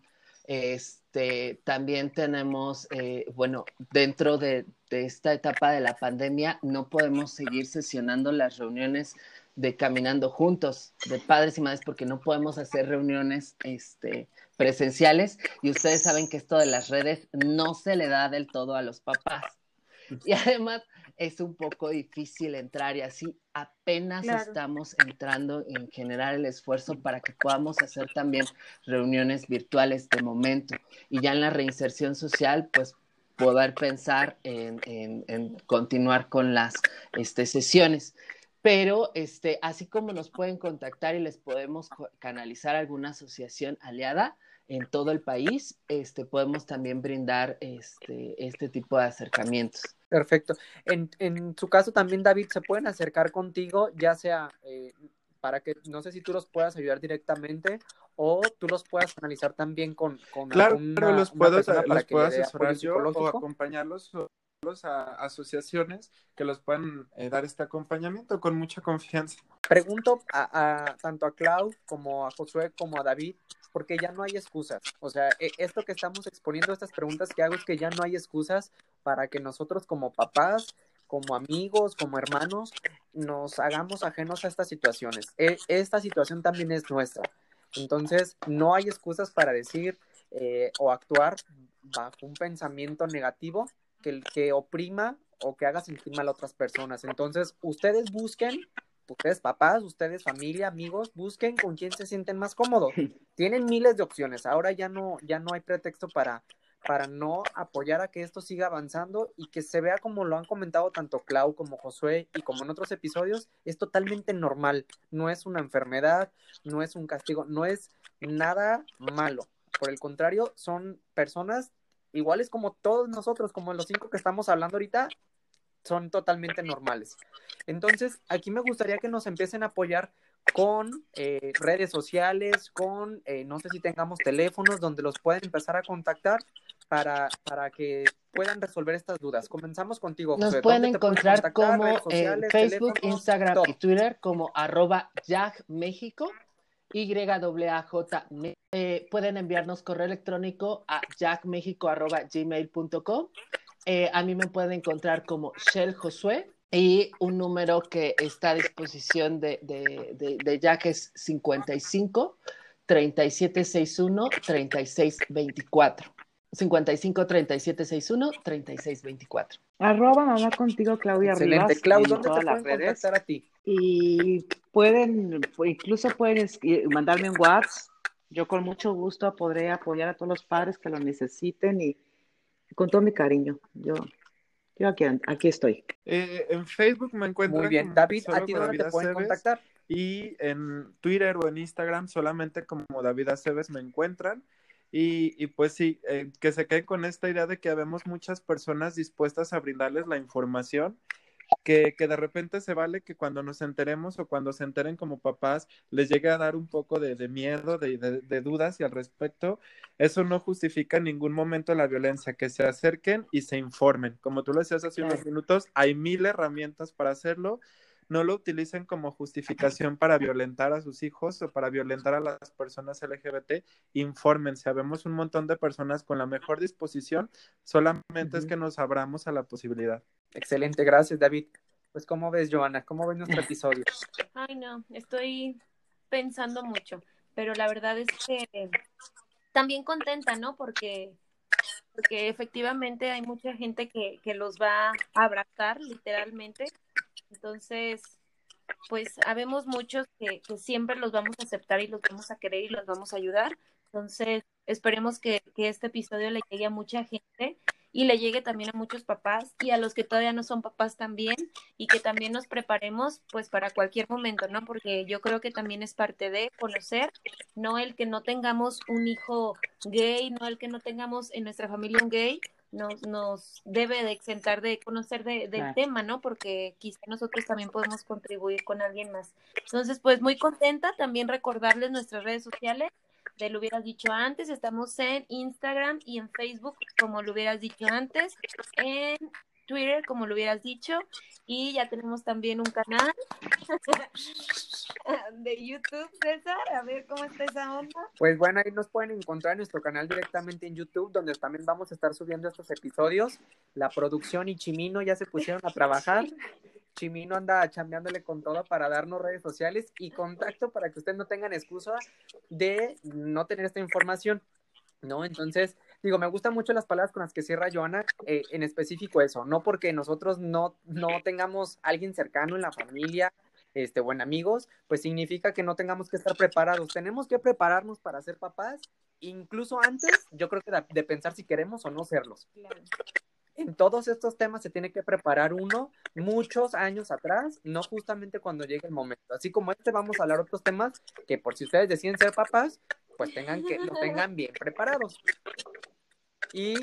S4: Este, también tenemos, eh, bueno, dentro de, esta etapa de la pandemia, no podemos seguir sesionando las reuniones de caminando juntos, de padres y madres, porque no podemos hacer reuniones este, presenciales. Y ustedes saben que esto de las redes no se le da del todo a los papás. Y además, es un poco difícil entrar y así apenas estamos entrando en generar el esfuerzo para que podamos hacer también reuniones virtuales de momento y ya en la reinserción social pues poder pensar en, continuar con las este, sesiones. Pero este, así como nos pueden contactar y les podemos canalizar alguna asociación aliada, en todo el país, este, podemos también brindar este, este tipo de acercamientos.
S1: Perfecto. En, en su caso también, David, se pueden acercar contigo, ya sea eh, para que, no sé si tú los puedas ayudar directamente o tú los puedas analizar también con, con
S3: claro, alguna, los puedo, los puedo asesorar yo o acompañarlos a asociaciones que los puedan eh, dar este acompañamiento con mucha confianza.
S1: Pregunto a, tanto a Clau como a Josué como a David, porque ya no hay excusas. O sea, e, esto que estamos exponiendo, estas preguntas que hago es que ya no hay excusas para que nosotros como papás, como amigos, como hermanos, nos hagamos ajenos a estas situaciones. E, esta situación también es nuestra. Entonces, no hay excusas para decir eh, o actuar bajo un pensamiento negativo que, que oprima o que haga sentir mal a otras personas. Entonces, ustedes busquen ustedes papás, ustedes familia, amigos, busquen con quién se sienten más cómodos. Tienen miles de opciones. Ahora ya no, ya no hay pretexto para, para no apoyar a que esto siga avanzando y que se vea como lo han comentado tanto Clau como Josué y como en otros episodios, es totalmente normal. No es una enfermedad, no es un castigo, no es nada malo. Por el contrario, son personas iguales como todos nosotros, como los cinco que estamos hablando ahorita, son totalmente normales. Entonces, aquí me gustaría que nos empiecen a apoyar con eh, redes sociales, con, eh, no sé si tengamos teléfonos donde los pueden empezar a contactar para, para que puedan resolver estas dudas. Comenzamos contigo.
S4: Nos pueden encontrar como en Facebook, Instagram y Twitter como arroba México, y a j eh, pueden enviarnos correo electrónico a jackmexico.gmail.com eh, a mí me pueden encontrar como Shell Josué. Y un número que está a disposición de, de, de, de Jack es 55 3761 3624. 55 3761 3624.
S5: Arroba mamá contigo, Claudia
S1: Excelente.
S5: Rivas.
S1: Clau, ¿dónde te
S5: todas
S1: pueden
S5: las redes.
S1: contactar a ti?
S5: Y pueden, incluso pueden mandarme un WhatsApp. Yo con mucho gusto podré apoyar a todos los padres que lo necesiten y con todo mi cariño. Yo, yo aquí, aquí estoy.
S3: Eh, en Facebook me encuentro.
S1: Muy bien. David, ¿a ti dónde te pueden
S3: Aceves,
S1: contactar?
S3: Y en Twitter o en Instagram solamente como David Aceves me encuentran. Y, y pues sí, eh, que se queden con esta idea de que habemos muchas personas dispuestas a brindarles la información, que, que de repente se vale que cuando nos enteremos o cuando se enteren como papás les llegue a dar un poco de, de miedo, de, de, de dudas y al respecto. Eso no justifica en ningún momento la violencia, que se acerquen y se informen. Como tú lo decías hace unos minutos, hay mil herramientas para hacerlo no lo utilicen como justificación para violentar a sus hijos o para violentar a las personas LGBT, infórmense. Habemos un montón de personas con la mejor disposición, solamente es que nos abramos a la posibilidad.
S1: Excelente, gracias, David. Pues, ¿cómo ves, Joana? ¿Cómo ves nuestro episodio?
S2: Ay, no, estoy pensando mucho, pero la verdad es que también contenta, ¿no? Porque, porque efectivamente hay mucha gente que, que los va a abrazar, literalmente. Entonces, pues habemos muchos que, siempre los vamos a aceptar y los vamos a querer y los vamos a ayudar. Entonces, esperemos que, que este episodio le llegue a mucha gente y le llegue también a muchos papás y a los que todavía no son papás también y que también nos preparemos pues para cualquier momento, ¿no? Porque yo creo que también es parte de conocer, no el que no tengamos un hijo gay, no el que no tengamos en nuestra familia un gay, nos, nos debe de exentar de conocer de- del
S5: Claro.
S2: tema, ¿no? Porque quizá nosotros también podemos contribuir con alguien más. Entonces, pues muy contenta también recordarles nuestras redes sociales de lo hubieras dicho antes. Estamos en Instagram y en Facebook, como lo hubieras dicho antes, en Twitter, como lo hubieras dicho, y ya tenemos también un canal de YouTube, César. A ver cómo está esa onda.
S1: Pues bueno, ahí nos pueden encontrar en nuestro canal directamente en YouTube, donde también vamos a estar subiendo estos episodios. La producción y Chimino ya se pusieron a trabajar. Chimino anda chambeándole con todo para darnos redes sociales y contacto para que ustedes no tengan excusa de no tener esta información, ¿no? Entonces, digo, me gustan mucho las palabras con las que cierra Joana, eh, en específico eso, no porque nosotros no, no tengamos alguien cercano en la familia, este, o en amigos, pues significa que no tengamos que estar preparados. Tenemos que prepararnos para ser papás, incluso antes, yo creo que de, de pensar si queremos o no serlos. En todos estos temas se tiene que preparar uno muchos años atrás, no justamente cuando llegue el momento. Así como este, vamos a hablar otros temas que por si ustedes deciden ser papás, pues tengan que lo tengan bien preparados. Y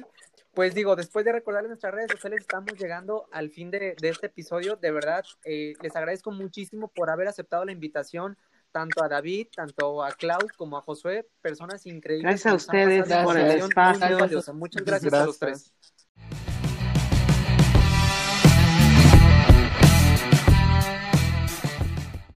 S1: pues digo, después de recordarles nuestras redes sociales, estamos llegando al fin de, de este episodio. De verdad, eh, les agradezco muchísimo por haber aceptado la invitación, tanto a David, tanto a Clau como a Josué, personas increíbles.
S5: Gracias a ustedes
S4: por el
S5: espacio.
S1: Muchas gracias, a los tres.